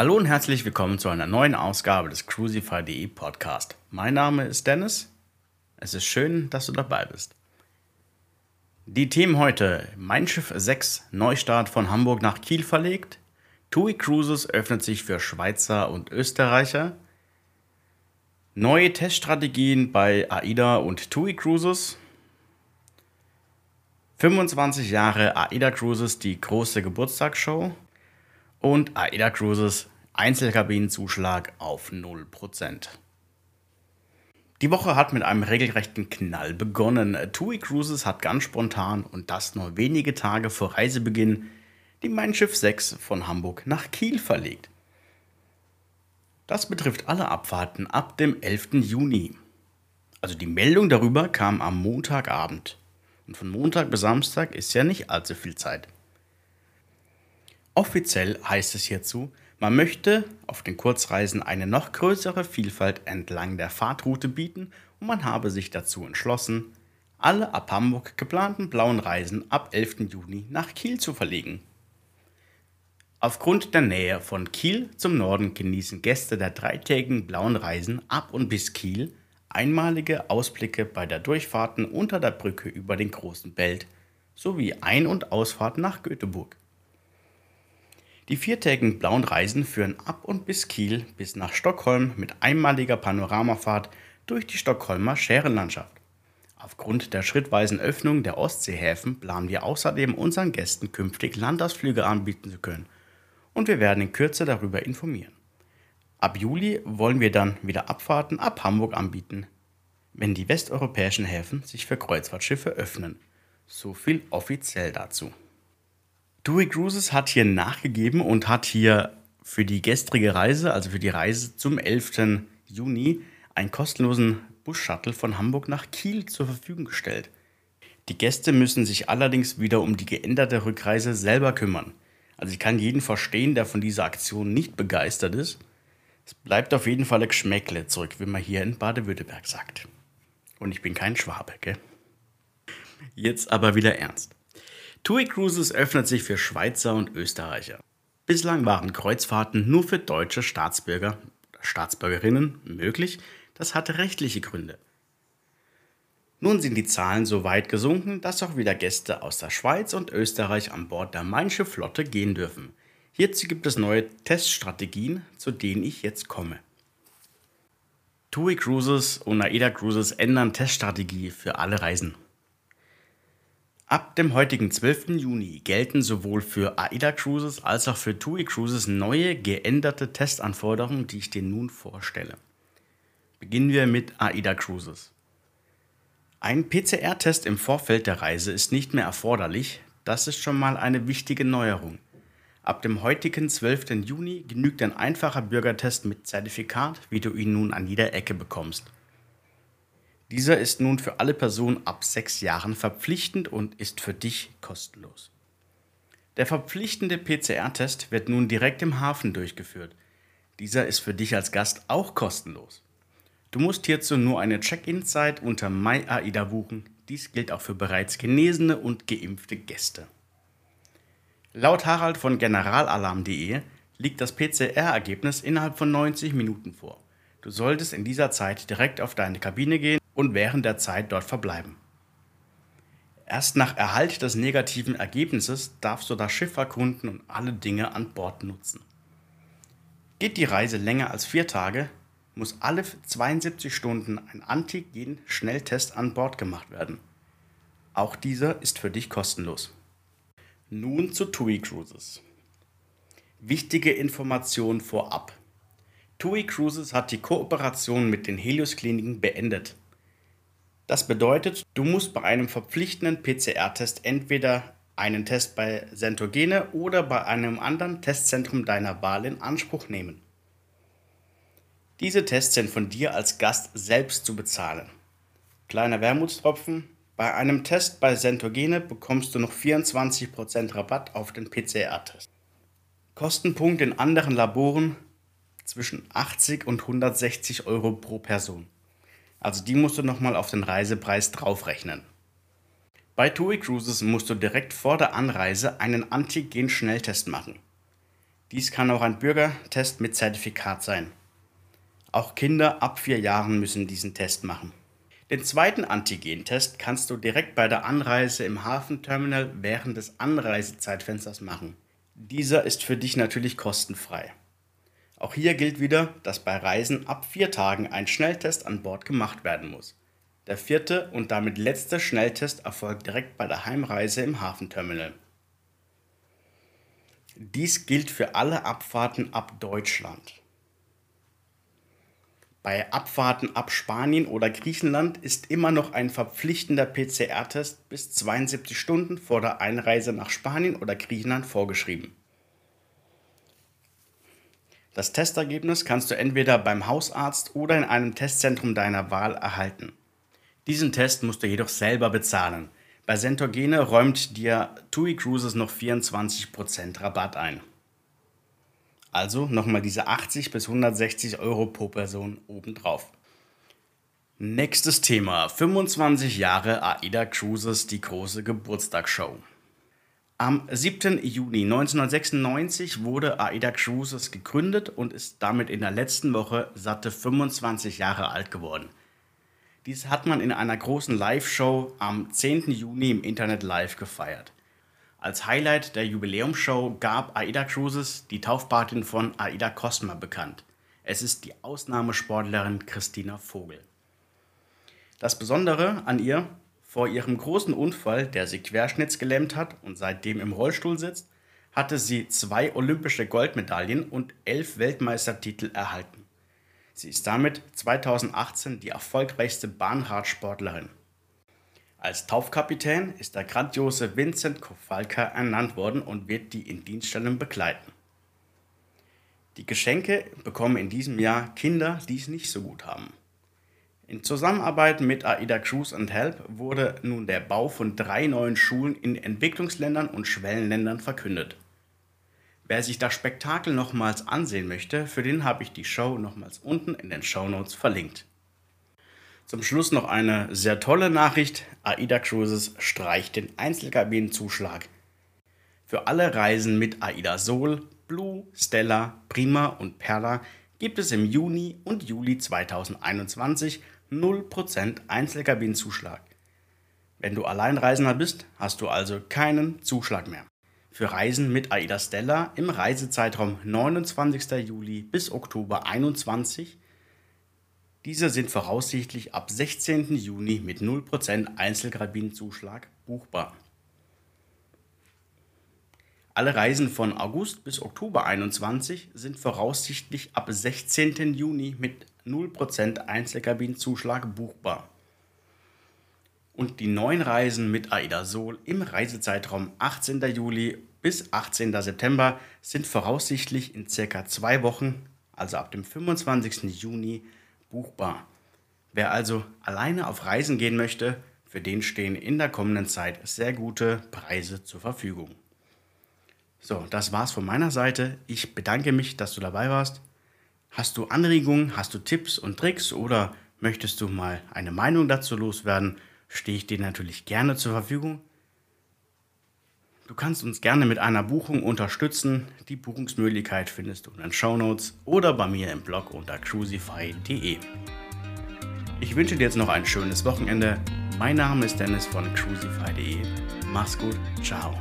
Hallo und herzlich willkommen zu einer neuen Ausgabe des Crucify.de Podcast. Mein Name ist Dennis. Es ist schön, dass du dabei bist. Die Themen heute: Mein Schiff 6 Neustart von Hamburg nach Kiel verlegt. TUI Cruises öffnet sich für Schweizer und Österreicher. Neue Teststrategien bei AIDA und TUI Cruises. 25 Jahre AIDA Cruises, die große Geburtstagsshow. Und AIDA Cruises Einzelkabinenzuschlag auf 0%. Die Woche hat mit einem regelrechten Knall begonnen. TUI Cruises hat ganz spontan und das nur wenige Tage vor Reisebeginn die Mein Schiff 6 von Hamburg nach Kiel verlegt. Das betrifft alle Abfahrten ab dem 11. Juni. Also die Meldung darüber kam am Montagabend. Und von Montag bis Samstag ist ja nicht allzu viel Zeit. Offiziell heißt es hierzu, man möchte auf den Kurzreisen eine noch größere Vielfalt entlang der Fahrtroute bieten und man habe sich dazu entschlossen, alle ab Hamburg geplanten blauen Reisen ab 11. Juni nach Kiel zu verlegen. Aufgrund der Nähe von Kiel zum Norden genießen Gäste der dreitägigen blauen Reisen ab und bis Kiel einmalige Ausblicke bei der Durchfahrten unter der Brücke über den großen Belt sowie Ein- und Ausfahrt nach Göteborg. Die viertägigen blauen Reisen führen ab und bis Kiel bis nach Stockholm mit einmaliger Panoramafahrt durch die Stockholmer Schärenlandschaft. Aufgrund der schrittweisen Öffnung der Ostseehäfen planen wir außerdem unseren Gästen künftig Landausflüge anbieten zu können und wir werden in Kürze darüber informieren. Ab Juli wollen wir dann wieder Abfahrten ab Hamburg anbieten, wenn die westeuropäischen Häfen sich für Kreuzfahrtschiffe öffnen. So viel offiziell dazu. TUI Cruises hat hier nachgegeben und hat hier für die gestrige Reise, also für die Reise zum 11. Juni, einen kostenlosen Bus-Shuttle von Hamburg nach Kiel zur Verfügung gestellt. Die Gäste müssen sich allerdings wieder um die geänderte Rückreise selber kümmern. Also ich kann jeden verstehen, der von dieser Aktion nicht begeistert ist. Es bleibt auf jeden Fall ein Geschmäckle zurück, wie man hier in Baden-Württemberg sagt. Und ich bin kein Schwabe, gell? Jetzt aber wieder ernst. TUI Cruises öffnet sich für Schweizer und Österreicher. Bislang waren Kreuzfahrten nur für deutsche Staatsbürger Staatsbürgerinnen möglich. Das hatte rechtliche Gründe. Nun sind die Zahlen so weit gesunken, dass auch wieder Gäste aus der Schweiz und Österreich an Bord der Main Flotte gehen dürfen. Hierzu gibt es neue Teststrategien, zu denen ich jetzt komme. TUI Cruises und AIDA Cruises ändern Teststrategie für alle Reisen. Ab dem heutigen 12. Juni gelten sowohl für AIDA Cruises als auch für TUI Cruises neue geänderte Testanforderungen, die ich dir nun vorstelle. Beginnen wir mit AIDA Cruises. Ein PCR-Test im Vorfeld der Reise ist nicht mehr erforderlich. Das ist schon mal eine wichtige Neuerung. Ab dem heutigen 12. Juni genügt ein einfacher Bürgertest mit Zertifikat, wie du ihn nun an jeder Ecke bekommst. Dieser ist nun für alle Personen ab sechs Jahren verpflichtend und ist für dich kostenlos. Der verpflichtende PCR-Test wird nun direkt im Hafen durchgeführt. Dieser ist für dich als Gast auch kostenlos. Du musst hierzu nur eine Check-in-Zeit unter MyAIDA buchen. Dies gilt auch für bereits genesene und geimpfte Gäste. Laut Harald von generalalarm.de liegt das PCR-Ergebnis innerhalb von 90 Minuten vor. Du solltest in dieser Zeit direkt auf deine Kabine gehen und während der Zeit dort verbleiben. Erst nach Erhalt des negativen Ergebnisses darfst du das Schiff erkunden und alle Dinge an Bord nutzen. Geht die Reise länger als vier Tage, muss alle 72 Stunden ein Antigen-Schnelltest an Bord gemacht werden. Auch dieser ist für dich kostenlos. Nun zu TUI Cruises. Wichtige Informationen vorab. TUI Cruises hat die Kooperation mit den Helios Kliniken beendet. Das bedeutet, du musst bei einem verpflichtenden PCR-Test entweder einen Test bei Centogene oder bei einem anderen Testzentrum deiner Wahl in Anspruch nehmen. Diese Tests sind von dir als Gast selbst zu bezahlen. Kleiner Wermutstropfen, bei einem Test bei Centogene bekommst du noch 24% Rabatt auf den PCR-Test. Kostenpunkt in anderen Laboren zwischen 80 und 160 Euro pro Person. Also die musst du nochmal auf den Reisepreis draufrechnen. Bei TUI Cruises musst du direkt vor der Anreise einen Antigen-Schnelltest machen. Dies kann auch ein Bürgertest mit Zertifikat sein. Auch Kinder ab vier Jahren müssen diesen Test machen. Den zweiten Antigentest kannst du direkt bei der Anreise im Hafenterminal während des Anreisezeitfensters machen. Dieser ist für dich natürlich kostenfrei. Auch hier gilt wieder, dass bei Reisen ab vier Tagen ein Schnelltest an Bord gemacht werden muss. Der vierte und damit letzte Schnelltest erfolgt direkt bei der Heimreise im Hafenterminal. Dies gilt für alle Abfahrten ab Deutschland. Bei Abfahrten ab Spanien oder Griechenland ist immer noch ein verpflichtender PCR-Test bis 72 Stunden vor der Einreise nach Spanien oder Griechenland vorgeschrieben. Das Testergebnis kannst du entweder beim Hausarzt oder in einem Testzentrum deiner Wahl erhalten. Diesen Test musst du jedoch selber bezahlen. Bei Centogene räumt dir TUI Cruises noch 24% Rabatt ein. Also nochmal diese 80 bis 160 Euro pro Person obendrauf. Nächstes Thema: 25 Jahre AIDA Cruises, die große Geburtstagsshow. Am 7. Juni 1996 wurde AIDA Cruises gegründet und ist damit in der letzten Woche satte 25 Jahre alt geworden. Dies hat man in einer großen Live-Show am 10. Juni im Internet live gefeiert. Als Highlight der Jubiläumsshow gab AIDA Cruises die Taufpatin von AIDA Cosma bekannt. Es ist die Ausnahmesportlerin Christina Vogel. Das Besondere an ihr, vor ihrem großen Unfall, der sie querschnittsgelähmt hat und seitdem im Rollstuhl sitzt, hatte sie zwei olympische Goldmedaillen und elf Weltmeistertitel erhalten. Sie ist damit 2018 die erfolgreichste Bahnradsportlerin. Als Taufkapitän ist der grandiose Vincent Kowalka ernannt worden und wird die in Dienststellung begleiten. Die Geschenke bekommen in diesem Jahr Kinder, die es nicht so gut haben. In Zusammenarbeit mit AIDA Cruise and Help wurde nun der Bau von drei neuen Schulen in Entwicklungsländern und Schwellenländern verkündet. Wer sich das Spektakel nochmals ansehen möchte, für den habe ich die Show nochmals unten in den Show Notes verlinkt. Zum Schluss noch eine sehr tolle Nachricht. AIDA Cruises streicht den Einzelkabinenzuschlag. Für alle Reisen mit AIDA Sol, Blue, Stella, Prima und Perla gibt es im Juni und Juli 2021 0% Einzelkabinenzuschlag. Wenn du Alleinreisender bist, hast du also keinen Zuschlag mehr. Für Reisen mit AIDA Stella im Reisezeitraum 29. Juli bis Oktober 2021 diese sind voraussichtlich ab 16. Juni mit 0% Einzelkabinenzuschlag buchbar. Alle Reisen von August bis Oktober 21 sind voraussichtlich ab 16. Juni mit 0% Einzelkabinenzuschlag buchbar. Und die neuen Reisen mit AIDA Sol im Reisezeitraum 18. Juli bis 18. September sind voraussichtlich in circa zwei Wochen, also ab dem 25. Juni, buchbar. Wer also alleine auf Reisen gehen möchte, für den stehen in der kommenden Zeit sehr gute Preise zur Verfügung. So, das war's von meiner Seite. Ich bedanke mich, dass du dabei warst. Hast du Anregungen, hast du Tipps und Tricks oder möchtest du mal eine Meinung dazu loswerden, stehe ich dir natürlich gerne zur Verfügung. Du kannst uns gerne mit einer Buchung unterstützen. Die Buchungsmöglichkeit findest du in den Show Notes oder bei mir im Blog unter cruisify.de. Ich wünsche dir jetzt noch ein schönes Wochenende. Mein Name ist Dennis von cruisify.de. Mach's gut, ciao.